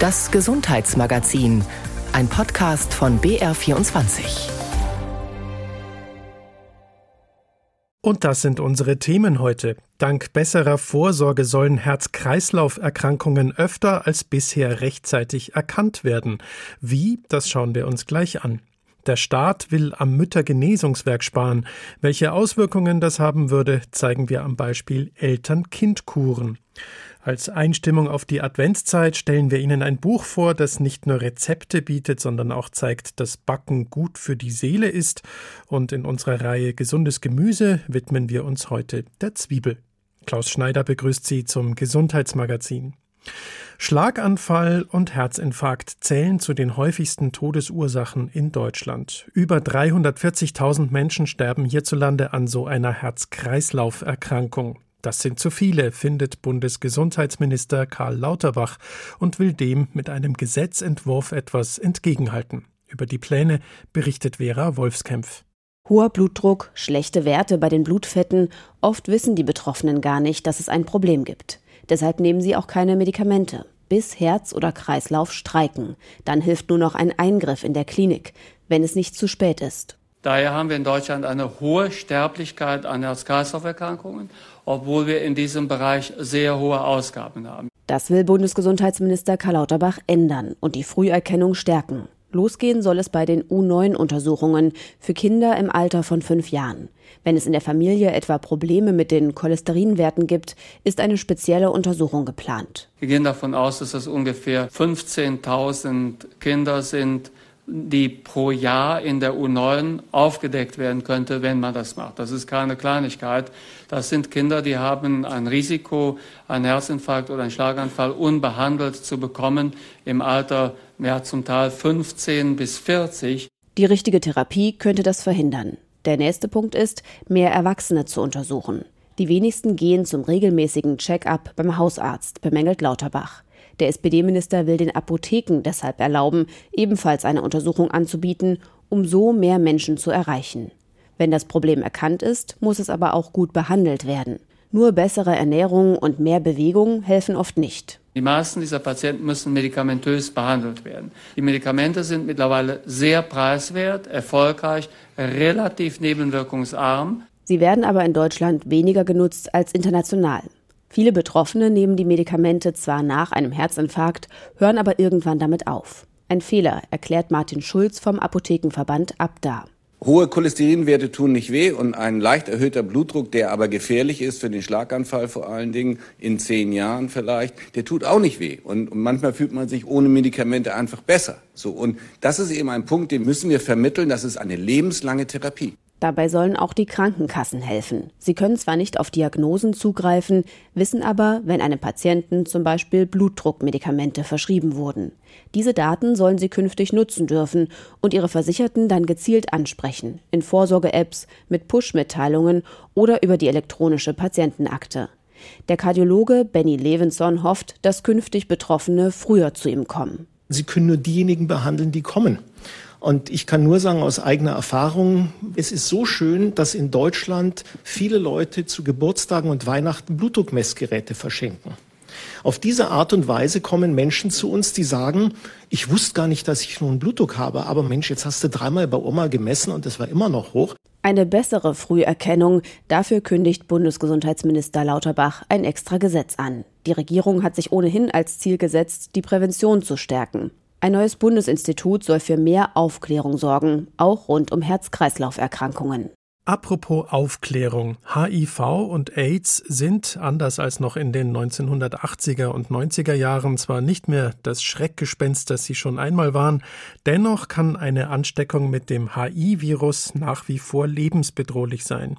Das Gesundheitsmagazin, ein Podcast von BR24. Und das sind unsere Themen heute. Dank besserer Vorsorge sollen Herz-Kreislauf-Erkrankungen öfter als bisher rechtzeitig erkannt werden. Wie, das schauen wir uns gleich an. Der Staat will am Müttergenesungswerk sparen. Welche Auswirkungen das haben würde, zeigen wir am Beispiel Eltern-Kind-Kuren. Als Einstimmung auf die Adventszeit stellen wir Ihnen ein Buch vor, das nicht nur Rezepte bietet, sondern auch zeigt, dass Backen gut für die Seele ist. Und in unserer Reihe Gesundes Gemüse widmen wir uns heute der Zwiebel. Klaus Schneider begrüßt Sie zum Gesundheitsmagazin. Schlaganfall und Herzinfarkt zählen zu den häufigsten Todesursachen in Deutschland. Über 340.000 Menschen sterben hierzulande an so einer Herz-Kreislauf-Erkrankung. Das sind zu viele, findet Bundesgesundheitsminister Karl Lauterbach und will dem mit einem Gesetzentwurf etwas entgegenhalten. Über die Pläne berichtet Vera Wolfskämpf. Hoher Blutdruck, schlechte Werte bei den Blutfetten, oft wissen die Betroffenen gar nicht, dass es ein Problem gibt. Deshalb nehmen sie auch keine Medikamente, bis Herz oder Kreislauf streiken. Dann hilft nur noch ein Eingriff in der Klinik, wenn es nicht zu spät ist. Daher haben wir in Deutschland eine hohe Sterblichkeit an Herz-Kreislauf-Erkrankungen, obwohl wir in diesem Bereich sehr hohe Ausgaben haben. Das will Bundesgesundheitsminister Karl Lauterbach ändern und die Früherkennung stärken. Losgehen soll es bei den U9-Untersuchungen für Kinder im Alter von fünf Jahren. Wenn es in der Familie etwa Probleme mit den Cholesterinwerten gibt, ist eine spezielle Untersuchung geplant. Wir gehen davon aus, dass es ungefähr 15.000 Kinder sind, die pro Jahr in der U9 aufgedeckt werden könnte, wenn man das macht. Das ist keine Kleinigkeit. Das sind Kinder, die haben ein Risiko, einen Herzinfarkt oder einen Schlaganfall unbehandelt zu bekommen im Alter ja, zum Teil 15 bis 40. Die richtige Therapie könnte das verhindern. Der nächste Punkt ist, mehr Erwachsene zu untersuchen. Die wenigsten gehen zum regelmäßigen Check-up beim Hausarzt, bemängelt Lauterbach. Der SPD-Minister will den Apotheken deshalb erlauben, ebenfalls eine Untersuchung anzubieten, um so mehr Menschen zu erreichen. Wenn das Problem erkannt ist, muss es aber auch gut behandelt werden. Nur bessere Ernährung und mehr Bewegung helfen oft nicht. Die meisten dieser Patienten müssen medikamentös behandelt werden. Die Medikamente sind mittlerweile sehr preiswert, erfolgreich, relativ nebenwirkungsarm. Sie werden aber in Deutschland weniger genutzt als international. Viele Betroffene nehmen die Medikamente zwar nach einem Herzinfarkt, hören aber irgendwann damit auf. Ein Fehler, erklärt Martin Schulz vom Apothekenverband Abda. Hohe Cholesterinwerte tun nicht weh und ein leicht erhöhter Blutdruck, der aber gefährlich ist für den Schlaganfall vor allen Dingen, in zehn Jahren vielleicht, der tut auch nicht weh. Und, manchmal fühlt man sich ohne Medikamente einfach besser. So, und das ist eben ein Punkt, den müssen wir vermitteln. Das ist eine lebenslange Therapie. Dabei sollen auch die Krankenkassen helfen. Sie können zwar nicht auf Diagnosen zugreifen, wissen aber, wenn einem Patienten zum Beispiel Blutdruckmedikamente verschrieben wurden. Diese Daten sollen sie künftig nutzen dürfen und ihre Versicherten dann gezielt ansprechen, in Vorsorge-Apps, mit Push-Mitteilungen oder über die elektronische Patientenakte. Der Kardiologe Benny Levinson hofft, dass künftig Betroffene früher zu ihm kommen. Sie können nur diejenigen behandeln, die kommen. Und ich kann nur sagen aus eigener Erfahrung, es ist so schön, dass in Deutschland viele Leute zu Geburtstagen und Weihnachten Blutdruckmessgeräte verschenken. Auf diese Art und Weise kommen Menschen zu uns, die sagen, ich wusste gar nicht, dass ich nun Blutdruck habe, aber Mensch, jetzt hast du dreimal bei Oma gemessen und es war immer noch hoch. Eine bessere Früherkennung, dafür kündigt Bundesgesundheitsminister Lauterbach ein extra Gesetz an. Die Regierung hat sich ohnehin als Ziel gesetzt, die Prävention zu stärken. Ein neues Bundesinstitut soll für mehr Aufklärung sorgen, auch rund um Herz-Kreislauf-Erkrankungen. Apropos Aufklärung. HIV und AIDS sind, anders als noch in den 1980er und 90er Jahren, zwar nicht mehr das Schreckgespenst, das sie schon einmal waren, dennoch kann eine Ansteckung mit dem HIV-Virus nach wie vor lebensbedrohlich sein.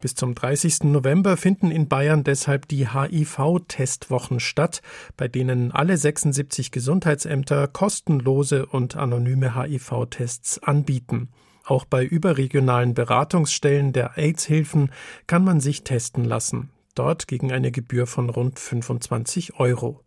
Bis zum 30. November finden in Bayern deshalb die HIV-Testwochen statt, bei denen alle 76 Gesundheitsämter kostenlose und anonyme HIV-Tests anbieten. Auch bei überregionalen Beratungsstellen der AIDS-Hilfen kann man sich testen lassen. Dort gegen eine Gebühr von rund 25 Euro.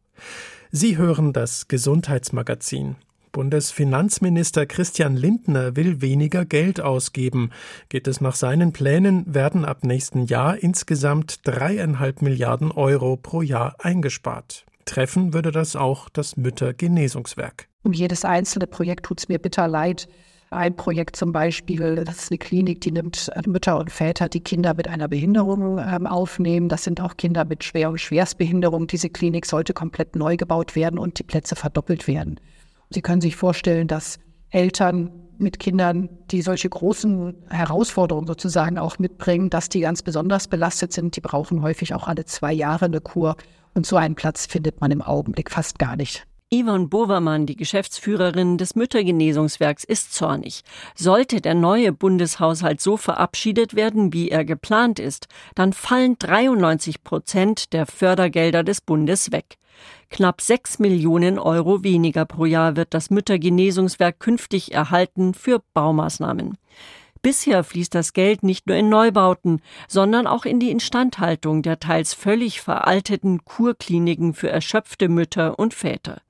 Sie hören das Gesundheitsmagazin. Bundesfinanzminister Christian Lindner will weniger Geld ausgeben. Geht es nach seinen Plänen, werden ab nächsten Jahr insgesamt dreieinhalb Milliarden Euro pro Jahr eingespart. Treffen würde das auch das Müttergenesungswerk. Um jedes einzelne Projekt tut es mir bitter leid. Ein Projekt zum Beispiel, das ist eine Klinik, die nimmt Mütter und Väter, die Kinder mit einer Behinderung aufnehmen. Das sind auch Kinder mit Schwer- und Schwerstbehinderung. Diese Klinik sollte komplett neu gebaut werden und die Plätze verdoppelt werden. Sie können sich vorstellen, dass Eltern mit Kindern, die solche großen Herausforderungen sozusagen auch mitbringen, dass die ganz besonders belastet sind. Die brauchen häufig auch alle zwei Jahre eine Kur. Und so einen Platz findet man im Augenblick fast gar nicht. Yvonne Bovermann, die Geschäftsführerin des Müttergenesungswerks, ist zornig. Sollte der neue Bundeshaushalt so verabschiedet werden, wie er geplant ist, dann fallen 93 Prozent der Fördergelder des Bundes weg. Knapp sechs Millionen Euro weniger pro Jahr wird das Müttergenesungswerk künftig erhalten für Baumaßnahmen. Bisher fließt das Geld nicht nur in Neubauten, sondern auch in die Instandhaltung der teils völlig veralteten Kurkliniken für erschöpfte Mütter und Väter.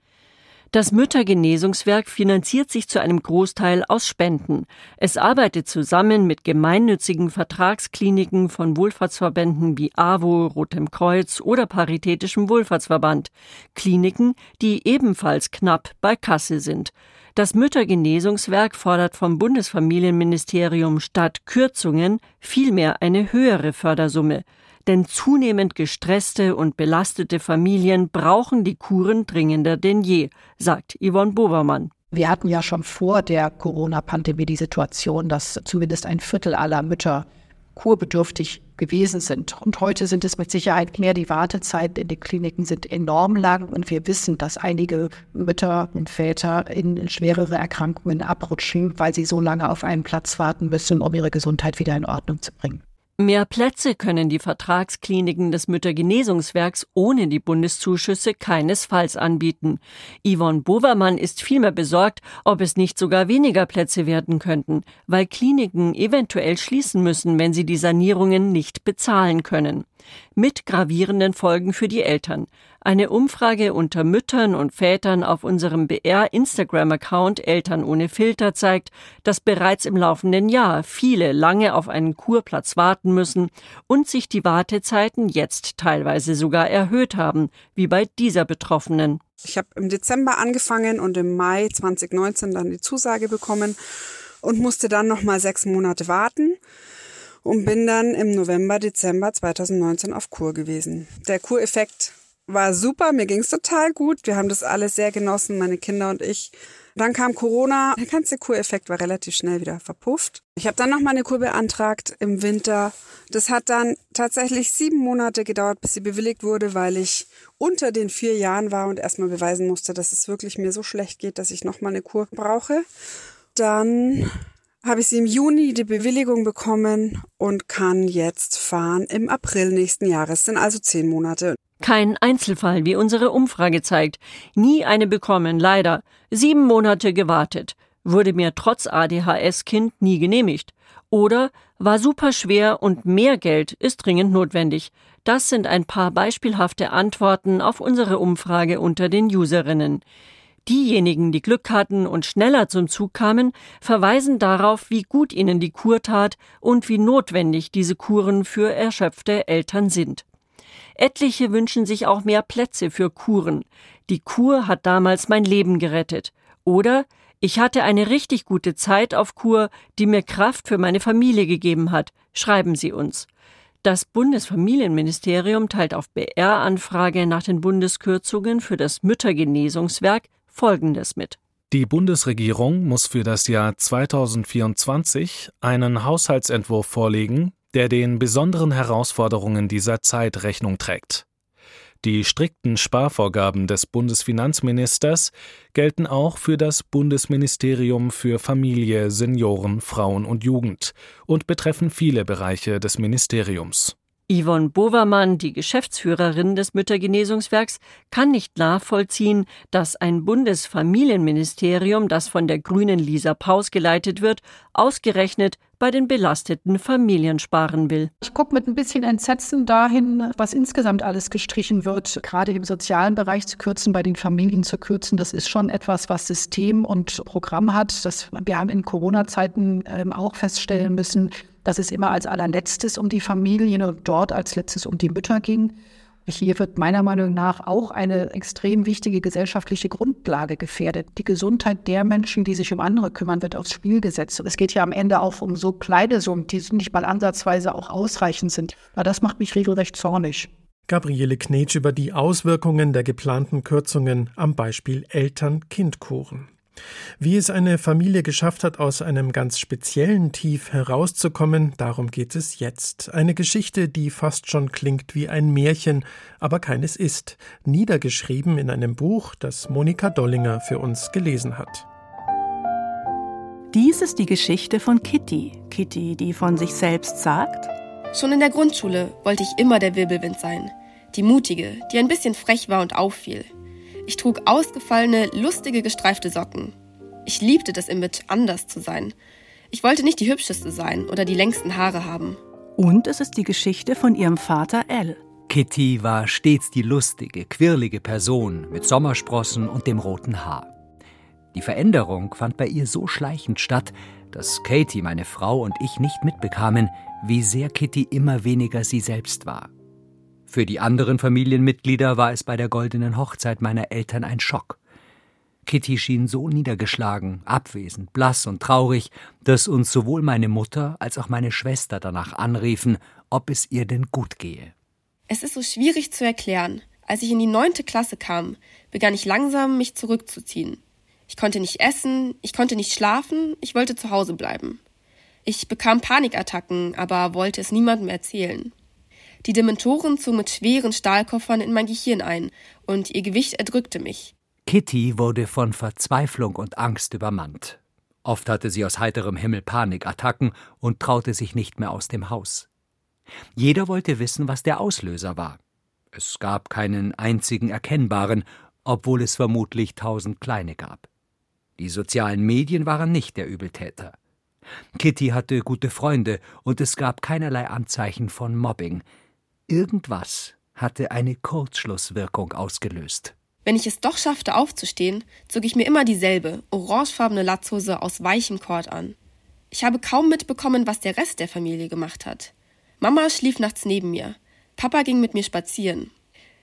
Das Müttergenesungswerk finanziert sich zu einem Großteil aus Spenden. Es arbeitet zusammen mit gemeinnützigen Vertragskliniken von Wohlfahrtsverbänden wie AWO, Rotem Kreuz oder Paritätischem Wohlfahrtsverband. Kliniken, die ebenfalls knapp bei Kasse sind. Das Müttergenesungswerk fordert vom Bundesfamilienministerium statt Kürzungen vielmehr eine höhere Fördersumme denn zunehmend gestresste und belastete Familien brauchen die Kuren dringender denn je, sagt Yvonne Bobermann. Wir hatten ja schon vor der Corona-Pandemie die Situation, dass zumindest ein Viertel aller Mütter kurbedürftig gewesen sind. Und heute sind es mit Sicherheit mehr. Die Wartezeiten in den Kliniken sind enorm lang und wir wissen, dass einige Mütter und Väter in schwerere Erkrankungen abrutschen, weil sie so lange auf einen Platz warten müssen, um ihre Gesundheit wieder in Ordnung zu bringen. Mehr Plätze können die Vertragskliniken des Müttergenesungswerks ohne die Bundeszuschüsse keinesfalls anbieten. Yvonne Bovermann ist vielmehr besorgt, ob es nicht sogar weniger Plätze werden könnten, weil Kliniken eventuell schließen müssen, wenn sie die Sanierungen nicht bezahlen können mit gravierenden Folgen für die Eltern. Eine Umfrage unter Müttern und Vätern auf unserem BR Instagram-Account Eltern ohne Filter zeigt, dass bereits im laufenden Jahr viele lange auf einen Kurplatz warten müssen und sich die Wartezeiten jetzt teilweise sogar erhöht haben, wie bei dieser Betroffenen. Ich habe im Dezember angefangen und im Mai 2019 dann die Zusage bekommen und musste dann noch mal sechs Monate warten und bin dann im November, Dezember 2019 auf Kur gewesen. Der Kureffekt war super, mir ging es total gut. Wir haben das alles sehr genossen, meine Kinder und ich. Dann kam Corona, der ganze Kureffekt war relativ schnell wieder verpufft. Ich habe dann noch mal eine Kur beantragt im Winter. Das hat dann tatsächlich sieben Monate gedauert, bis sie bewilligt wurde, weil ich unter den vier Jahren war und erstmal beweisen musste, dass es wirklich mir so schlecht geht, dass ich noch mal eine Kur brauche. Dann habe ich sie im Juni die Bewilligung bekommen und kann jetzt fahren im April nächsten Jahres. Sind also zehn Monate. Kein Einzelfall, wie unsere Umfrage zeigt. Nie eine bekommen, leider. Sieben Monate gewartet. Wurde mir trotz ADHS-Kind nie genehmigt. Oder war super schwer und mehr Geld ist dringend notwendig. Das sind ein paar beispielhafte Antworten auf unsere Umfrage unter den Userinnen. Diejenigen, die Glück hatten und schneller zum Zug kamen, verweisen darauf, wie gut ihnen die Kur tat und wie notwendig diese Kuren für erschöpfte Eltern sind. Etliche wünschen sich auch mehr Plätze für Kuren. Die Kur hat damals mein Leben gerettet. Oder ich hatte eine richtig gute Zeit auf Kur, die mir Kraft für meine Familie gegeben hat, schreiben Sie uns. Das Bundesfamilienministerium teilt auf BR-Anfrage nach den Bundeskürzungen für das Müttergenesungswerk Folgendes mit. Die Bundesregierung muss für das Jahr 2024 einen Haushaltsentwurf vorlegen, der den besonderen Herausforderungen dieser Zeit Rechnung trägt. Die strikten Sparvorgaben des Bundesfinanzministers gelten auch für das Bundesministerium für Familie, Senioren, Frauen und Jugend und betreffen viele Bereiche des Ministeriums. Yvonne Bovermann, die Geschäftsführerin des Müttergenesungswerks, kann nicht nachvollziehen, dass ein Bundesfamilienministerium, das von der grünen Lisa Paus geleitet wird, ausgerechnet bei den belasteten Familien sparen will. Ich gucke mit ein bisschen Entsetzen dahin, was insgesamt alles gestrichen wird. Gerade im sozialen Bereich zu kürzen, bei den Familien zu kürzen, das ist schon etwas, was System und Programm hat. Das, wir haben in Corona-Zeiten ähm, auch feststellen müssen, dass es immer als allerletztes um die Familien und dort als letztes um die Mütter ging. Hier wird meiner Meinung nach auch eine extrem wichtige gesellschaftliche Grundlage gefährdet. Die Gesundheit der Menschen, die sich um andere kümmern, wird aufs Spiel gesetzt. Und es geht ja am Ende auch um so kleine Summen, die nicht mal ansatzweise auch ausreichend sind. Aber das macht mich regelrecht zornig. Gabriele Knetsch über die Auswirkungen der geplanten Kürzungen am Beispiel Eltern-Kind-Kuren. Wie es eine Familie geschafft hat, aus einem ganz speziellen Tief herauszukommen, darum geht es jetzt. Eine Geschichte, die fast schon klingt wie ein Märchen, aber keines ist, niedergeschrieben in einem Buch, das Monika Dollinger für uns gelesen hat. Dies ist die Geschichte von Kitty. Kitty, die von sich selbst sagt, Schon in der Grundschule wollte ich immer der Wirbelwind sein. Die Mutige, die ein bisschen frech war und auffiel. Ich trug ausgefallene, lustige, gestreifte Socken. Ich liebte das Image, anders zu sein. Ich wollte nicht die hübscheste sein oder die längsten Haare haben. Und es ist die Geschichte von ihrem Vater L. Kitty war stets die lustige, quirlige Person mit Sommersprossen und dem roten Haar. Die Veränderung fand bei ihr so schleichend statt, dass Katie, meine Frau und ich nicht mitbekamen, wie sehr Kitty immer weniger sie selbst war. Für die anderen Familienmitglieder war es bei der goldenen Hochzeit meiner Eltern ein Schock. Kitty schien so niedergeschlagen, abwesend, blass und traurig, dass uns sowohl meine Mutter als auch meine Schwester danach anriefen, ob es ihr denn gut gehe. Es ist so schwierig zu erklären. Als ich in die neunte Klasse kam, begann ich langsam, mich zurückzuziehen. Ich konnte nicht essen, ich konnte nicht schlafen, ich wollte zu Hause bleiben. Ich bekam Panikattacken, aber wollte es niemandem erzählen. Die Dementoren zogen mit schweren Stahlkoffern in mein Gehirn ein, und ihr Gewicht erdrückte mich. Kitty wurde von Verzweiflung und Angst übermannt. Oft hatte sie aus heiterem Himmel Panikattacken und traute sich nicht mehr aus dem Haus. Jeder wollte wissen, was der Auslöser war. Es gab keinen einzigen erkennbaren, obwohl es vermutlich tausend kleine gab. Die sozialen Medien waren nicht der Übeltäter. Kitty hatte gute Freunde und es gab keinerlei Anzeichen von Mobbing. Irgendwas hatte eine Kurzschlusswirkung ausgelöst. Wenn ich es doch schaffte, aufzustehen, zog ich mir immer dieselbe, orangefarbene Latzhose aus weichem Kord an. Ich habe kaum mitbekommen, was der Rest der Familie gemacht hat. Mama schlief nachts neben mir. Papa ging mit mir spazieren.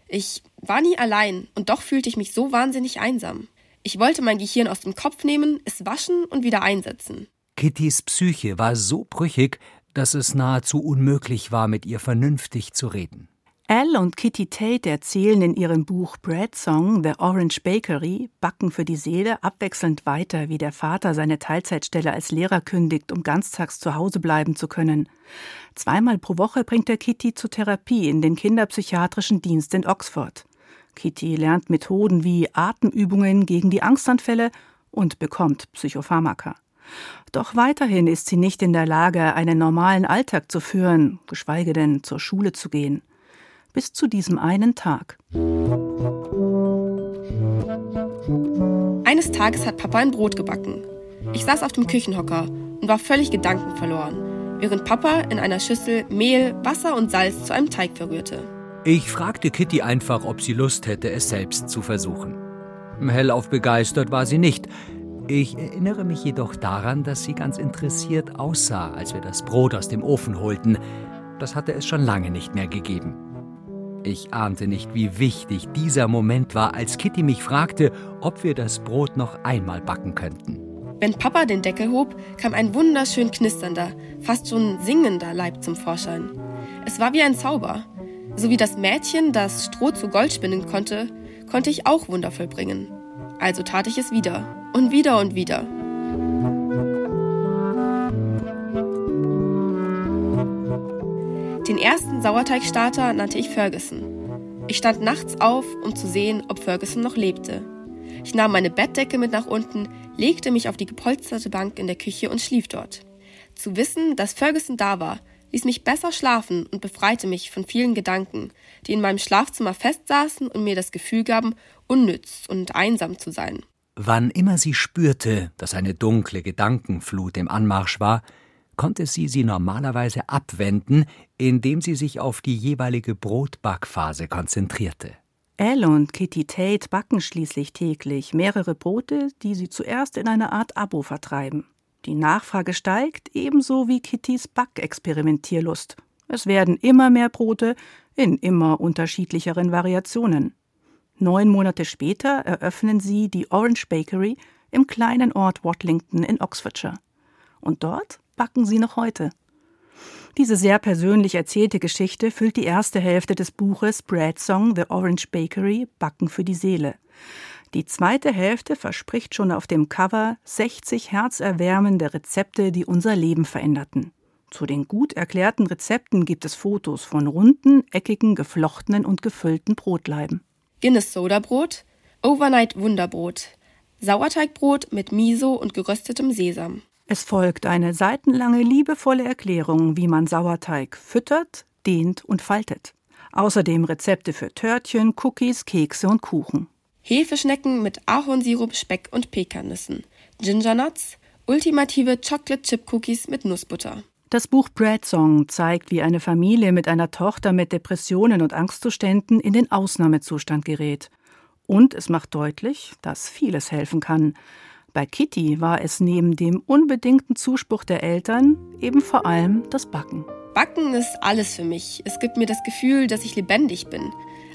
Ich war nie allein und doch fühlte ich mich so wahnsinnig einsam. Ich wollte mein Gehirn aus dem Kopf nehmen, es waschen und wieder einsetzen. Kittys Psyche war so brüchig, dass es nahezu unmöglich war, mit ihr vernünftig zu reden. Al und Kitty Tate erzählen in ihrem Buch Bread Song The Orange Bakery Backen für die Seele abwechselnd weiter, wie der Vater seine Teilzeitstelle als Lehrer kündigt, um ganztags zu Hause bleiben zu können. Zweimal pro Woche bringt er Kitty zur Therapie in den Kinderpsychiatrischen Dienst in Oxford. Kitty lernt Methoden wie Atemübungen gegen die Angstanfälle und bekommt Psychopharmaka. Doch weiterhin ist sie nicht in der Lage, einen normalen Alltag zu führen, geschweige denn zur Schule zu gehen. Bis zu diesem einen Tag. Eines Tages hat Papa ein Brot gebacken. Ich saß auf dem Küchenhocker und war völlig gedankenverloren, während Papa in einer Schüssel Mehl, Wasser und Salz zu einem Teig verrührte. Ich fragte Kitty einfach, ob sie Lust hätte, es selbst zu versuchen. Hellauf begeistert war sie nicht, ich erinnere mich jedoch daran, dass sie ganz interessiert aussah, als wir das Brot aus dem Ofen holten. Das hatte es schon lange nicht mehr gegeben. Ich ahnte nicht, wie wichtig dieser Moment war, als Kitty mich fragte, ob wir das Brot noch einmal backen könnten. Wenn Papa den Deckel hob, kam ein wunderschön knisternder, fast schon singender Leib zum Vorschein. Es war wie ein Zauber. So wie das Mädchen, das Stroh zu Gold spinnen konnte, konnte ich auch Wunder vollbringen. Also tat ich es wieder und wieder und wieder. Den ersten Sauerteigstarter nannte ich Ferguson. Ich stand nachts auf, um zu sehen, ob Ferguson noch lebte. Ich nahm meine Bettdecke mit nach unten, legte mich auf die gepolsterte Bank in der Küche und schlief dort. Zu wissen, dass Ferguson da war, ließ mich besser schlafen und befreite mich von vielen Gedanken, die in meinem Schlafzimmer festsaßen und mir das Gefühl gaben, unnütz und einsam zu sein. Wann immer sie spürte, dass eine dunkle Gedankenflut im Anmarsch war, konnte sie sie normalerweise abwenden, indem sie sich auf die jeweilige Brotbackphase konzentrierte. Elle und Kitty Tate backen schließlich täglich mehrere Brote, die sie zuerst in einer Art Abo vertreiben. Die Nachfrage steigt, ebenso wie Kittys Backexperimentierlust. Es werden immer mehr Brote in immer unterschiedlicheren Variationen. Neun Monate später eröffnen sie die Orange Bakery im kleinen Ort Watlington in Oxfordshire. Und dort backen sie noch heute. Diese sehr persönlich erzählte Geschichte füllt die erste Hälfte des Buches Bread Song The Orange Bakery Backen für die Seele. Die zweite Hälfte verspricht schon auf dem Cover 60 herzerwärmende Rezepte, die unser Leben veränderten. Zu den gut erklärten Rezepten gibt es Fotos von runden, eckigen, geflochtenen und gefüllten Brotleiben. Guinness Sodabrot, Overnight Wunderbrot, Sauerteigbrot mit Miso und geröstetem Sesam. Es folgt eine seitenlange liebevolle Erklärung, wie man Sauerteig füttert, dehnt und faltet. Außerdem Rezepte für Törtchen, Cookies, Kekse und Kuchen. Hefeschnecken mit Ahornsirup, Speck und Pekannüssen. Gingernuts, ultimative Chocolate Chip Cookies mit Nussbutter. Das Buch Bread Song zeigt, wie eine Familie mit einer Tochter mit Depressionen und Angstzuständen in den Ausnahmezustand gerät. Und es macht deutlich, dass vieles helfen kann. Bei Kitty war es neben dem unbedingten Zuspruch der Eltern eben vor allem das Backen. Backen ist alles für mich. Es gibt mir das Gefühl, dass ich lebendig bin.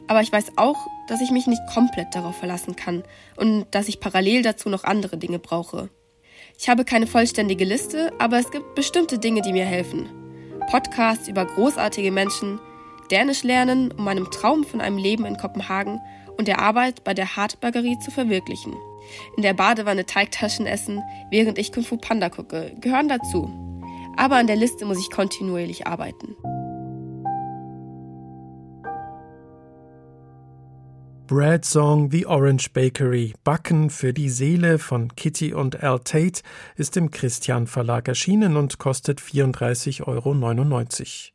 Aber ich weiß auch, dass ich mich nicht komplett darauf verlassen kann und dass ich parallel dazu noch andere Dinge brauche. Ich habe keine vollständige Liste, aber es gibt bestimmte Dinge, die mir helfen. Podcasts über großartige Menschen, Dänisch lernen, um meinem Traum von einem Leben in Kopenhagen und der Arbeit bei der Hartbergerie zu verwirklichen in der Badewanne Teigtaschen essen, während ich Kung Fu Panda gucke, gehören dazu. Aber an der Liste muss ich kontinuierlich arbeiten. Bread Song The Orange Bakery Backen für die Seele von Kitty und Al Tate ist im Christian Verlag erschienen und kostet 34,99 Euro.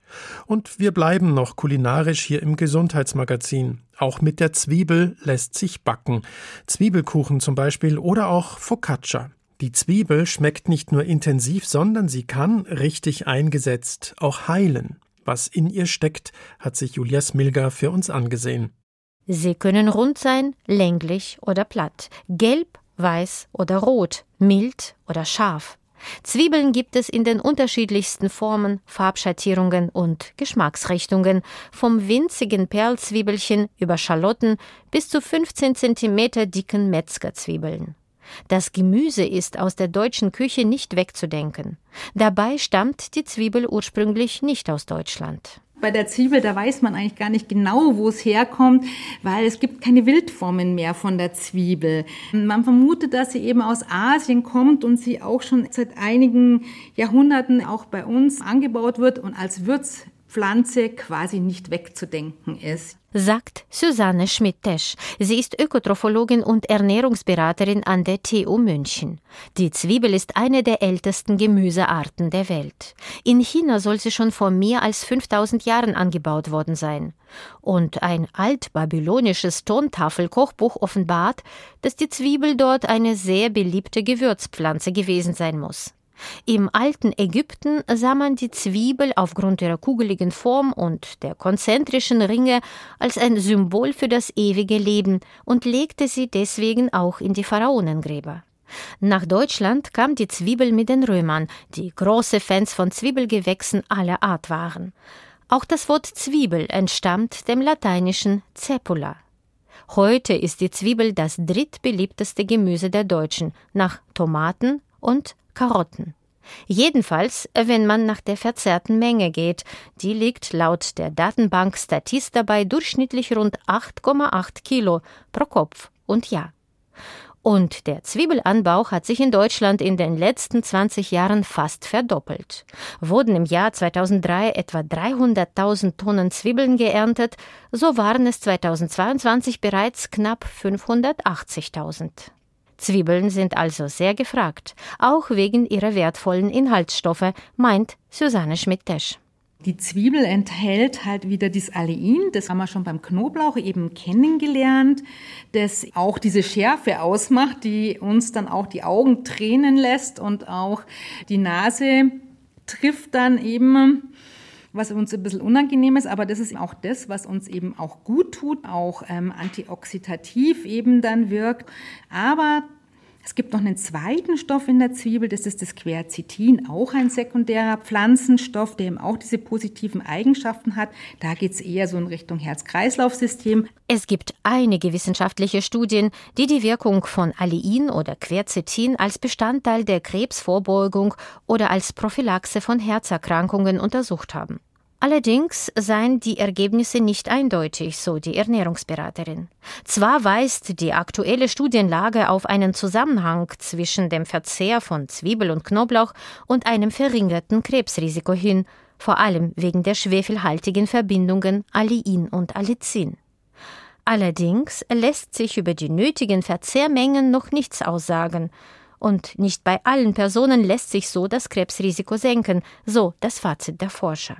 Und wir bleiben noch kulinarisch hier im Gesundheitsmagazin. Auch mit der Zwiebel lässt sich backen. Zwiebelkuchen zum Beispiel oder auch Focaccia. Die Zwiebel schmeckt nicht nur intensiv, sondern sie kann, richtig eingesetzt, auch heilen. Was in ihr steckt, hat sich Julia Smilga für uns angesehen. Sie können rund sein, länglich oder platt, gelb, weiß oder rot, mild oder scharf. Zwiebeln gibt es in den unterschiedlichsten Formen, Farbschattierungen und Geschmacksrichtungen, vom winzigen Perlzwiebelchen über Schalotten bis zu 15 cm dicken Metzgerzwiebeln. Das Gemüse ist aus der deutschen Küche nicht wegzudenken. Dabei stammt die Zwiebel ursprünglich nicht aus Deutschland. Bei der Zwiebel, da weiß man eigentlich gar nicht genau, wo es herkommt, weil es gibt keine Wildformen mehr von der Zwiebel. Man vermutet, dass sie eben aus Asien kommt und sie auch schon seit einigen Jahrhunderten auch bei uns angebaut wird und als Würzpflanze quasi nicht wegzudenken ist sagt Susanne Schmidt-Tesch. Sie ist Ökotrophologin und Ernährungsberaterin an der TU München. Die Zwiebel ist eine der ältesten Gemüsearten der Welt. In China soll sie schon vor mehr als 5000 Jahren angebaut worden sein. Und ein altbabylonisches Tontafelkochbuch offenbart, dass die Zwiebel dort eine sehr beliebte Gewürzpflanze gewesen sein muss. Im alten Ägypten sah man die Zwiebel aufgrund ihrer kugeligen Form und der konzentrischen Ringe als ein Symbol für das ewige Leben und legte sie deswegen auch in die Pharaonengräber. Nach Deutschland kam die Zwiebel mit den Römern, die große Fans von Zwiebelgewächsen aller Art waren. Auch das Wort Zwiebel entstammt dem lateinischen Cepula. Heute ist die Zwiebel das drittbeliebteste Gemüse der Deutschen nach Tomaten und Karotten. Jedenfalls, wenn man nach der verzehrten Menge geht. Die liegt laut der Datenbank Statista bei durchschnittlich rund 8,8 Kilo pro Kopf und Jahr. Und der Zwiebelanbau hat sich in Deutschland in den letzten 20 Jahren fast verdoppelt. Wurden im Jahr 2003 etwa 300.000 Tonnen Zwiebeln geerntet, so waren es 2022 bereits knapp 580.000. Zwiebeln sind also sehr gefragt, auch wegen ihrer wertvollen Inhaltsstoffe, meint Susanne Schmidt-Tesch. Die Zwiebel enthält halt wieder das Allein, das haben wir schon beim Knoblauch eben kennengelernt, das auch diese Schärfe ausmacht, die uns dann auch die Augen tränen lässt und auch die Nase trifft dann eben was uns ein bisschen unangenehm ist, aber das ist auch das, was uns eben auch gut tut, auch ähm, antioxidativ eben dann wirkt. Aber Es gibt noch einen zweiten Stoff in der Zwiebel, das ist das Quercetin, auch ein sekundärer Pflanzenstoff, der eben auch diese positiven Eigenschaften hat. Da geht es eher so in Richtung Herz-Kreislauf-System. Es gibt einige wissenschaftliche Studien, die die Wirkung von Allein oder Quercetin als Bestandteil der Krebsvorbeugung oder als Prophylaxe von Herzerkrankungen untersucht haben. Allerdings seien die Ergebnisse nicht eindeutig, so die Ernährungsberaterin. Zwar weist die aktuelle Studienlage auf einen Zusammenhang zwischen dem Verzehr von Zwiebel und Knoblauch und einem verringerten Krebsrisiko hin, vor allem wegen der schwefelhaltigen Verbindungen Allein und Allicin. Allerdings lässt sich über die nötigen Verzehrmengen noch nichts aussagen. Und nicht bei allen Personen lässt sich so das Krebsrisiko senken, so das Fazit der Forscher.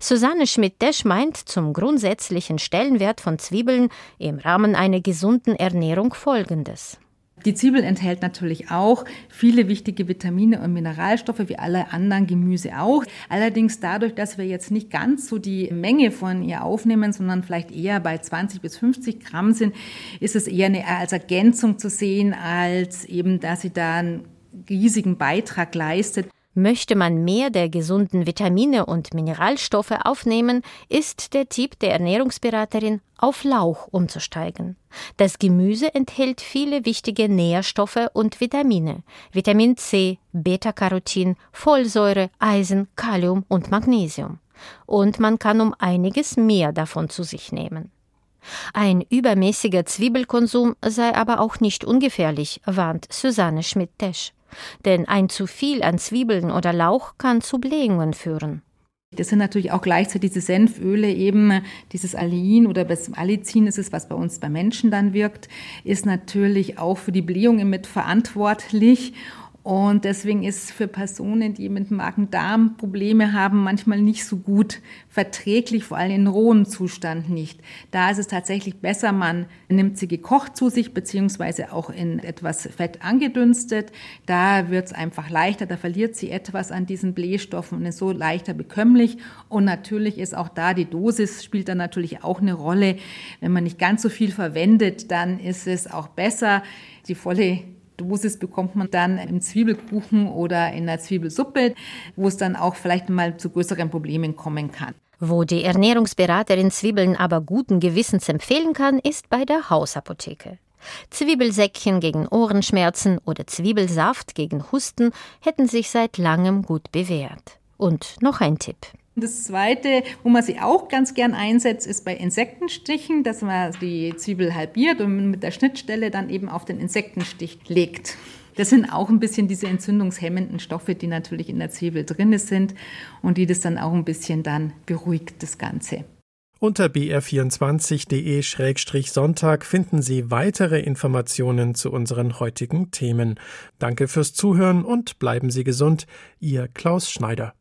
Susanne Schmidt-Desch meint zum grundsätzlichen Stellenwert von Zwiebeln im Rahmen einer gesunden Ernährung Folgendes. Die Zwiebel enthält natürlich auch viele wichtige Vitamine und Mineralstoffe, wie alle anderen Gemüse auch. Allerdings dadurch, dass wir jetzt nicht ganz so die Menge von ihr aufnehmen, sondern vielleicht eher bei 20 bis 50 Gramm sind, ist es eher eine, als Ergänzung zu sehen, als eben, dass sie da einen riesigen Beitrag leistet. Möchte man mehr der gesunden Vitamine und Mineralstoffe aufnehmen, ist der Tipp der Ernährungsberaterin, auf Lauch umzusteigen. Das Gemüse enthält viele wichtige Nährstoffe und Vitamine, Vitamin C, Beta-Carotin, Folsäure, Eisen, Kalium und Magnesium. Und man kann um einiges mehr davon zu sich nehmen. Ein übermäßiger Zwiebelkonsum sei aber auch nicht ungefährlich, warnt Susanne Schmidt-Tesch denn ein zu viel an Zwiebeln oder Lauch kann zu Blähungen führen. Das sind natürlich auch gleichzeitig diese Senföle eben, dieses Alin oder das Allicin ist es, was bei uns bei Menschen dann wirkt, ist natürlich auch für die Blähungen mit verantwortlich und deswegen ist für Personen, die mit Magen-Darm-Probleme haben, manchmal nicht so gut verträglich, vor allem in rohem Zustand nicht. Da ist es tatsächlich besser, man nimmt sie gekocht zu sich, beziehungsweise auch in etwas Fett angedünstet. Da wird es einfach leichter, da verliert sie etwas an diesen Blähstoffen und ist so leichter bekömmlich. Und natürlich ist auch da die Dosis spielt dann natürlich auch eine Rolle. Wenn man nicht ganz so viel verwendet, dann ist es auch besser, die volle Dosis bekommt man dann im Zwiebelkuchen oder in der Zwiebelsuppe, wo es dann auch vielleicht mal zu größeren Problemen kommen kann. Wo die Ernährungsberaterin Zwiebeln aber guten Gewissens empfehlen kann, ist bei der Hausapotheke. Zwiebelsäckchen gegen Ohrenschmerzen oder Zwiebelsaft gegen Husten hätten sich seit langem gut bewährt. Und noch ein Tipp. Das zweite, wo man sie auch ganz gern einsetzt, ist bei Insektenstichen, dass man die Zwiebel halbiert und mit der Schnittstelle dann eben auf den Insektenstich legt. Das sind auch ein bisschen diese entzündungshemmenden Stoffe, die natürlich in der Zwiebel drin sind und die das dann auch ein bisschen dann beruhigt, das Ganze. Unter br24.de-sonntag finden Sie weitere Informationen zu unseren heutigen Themen. Danke fürs Zuhören und bleiben Sie gesund. Ihr Klaus Schneider.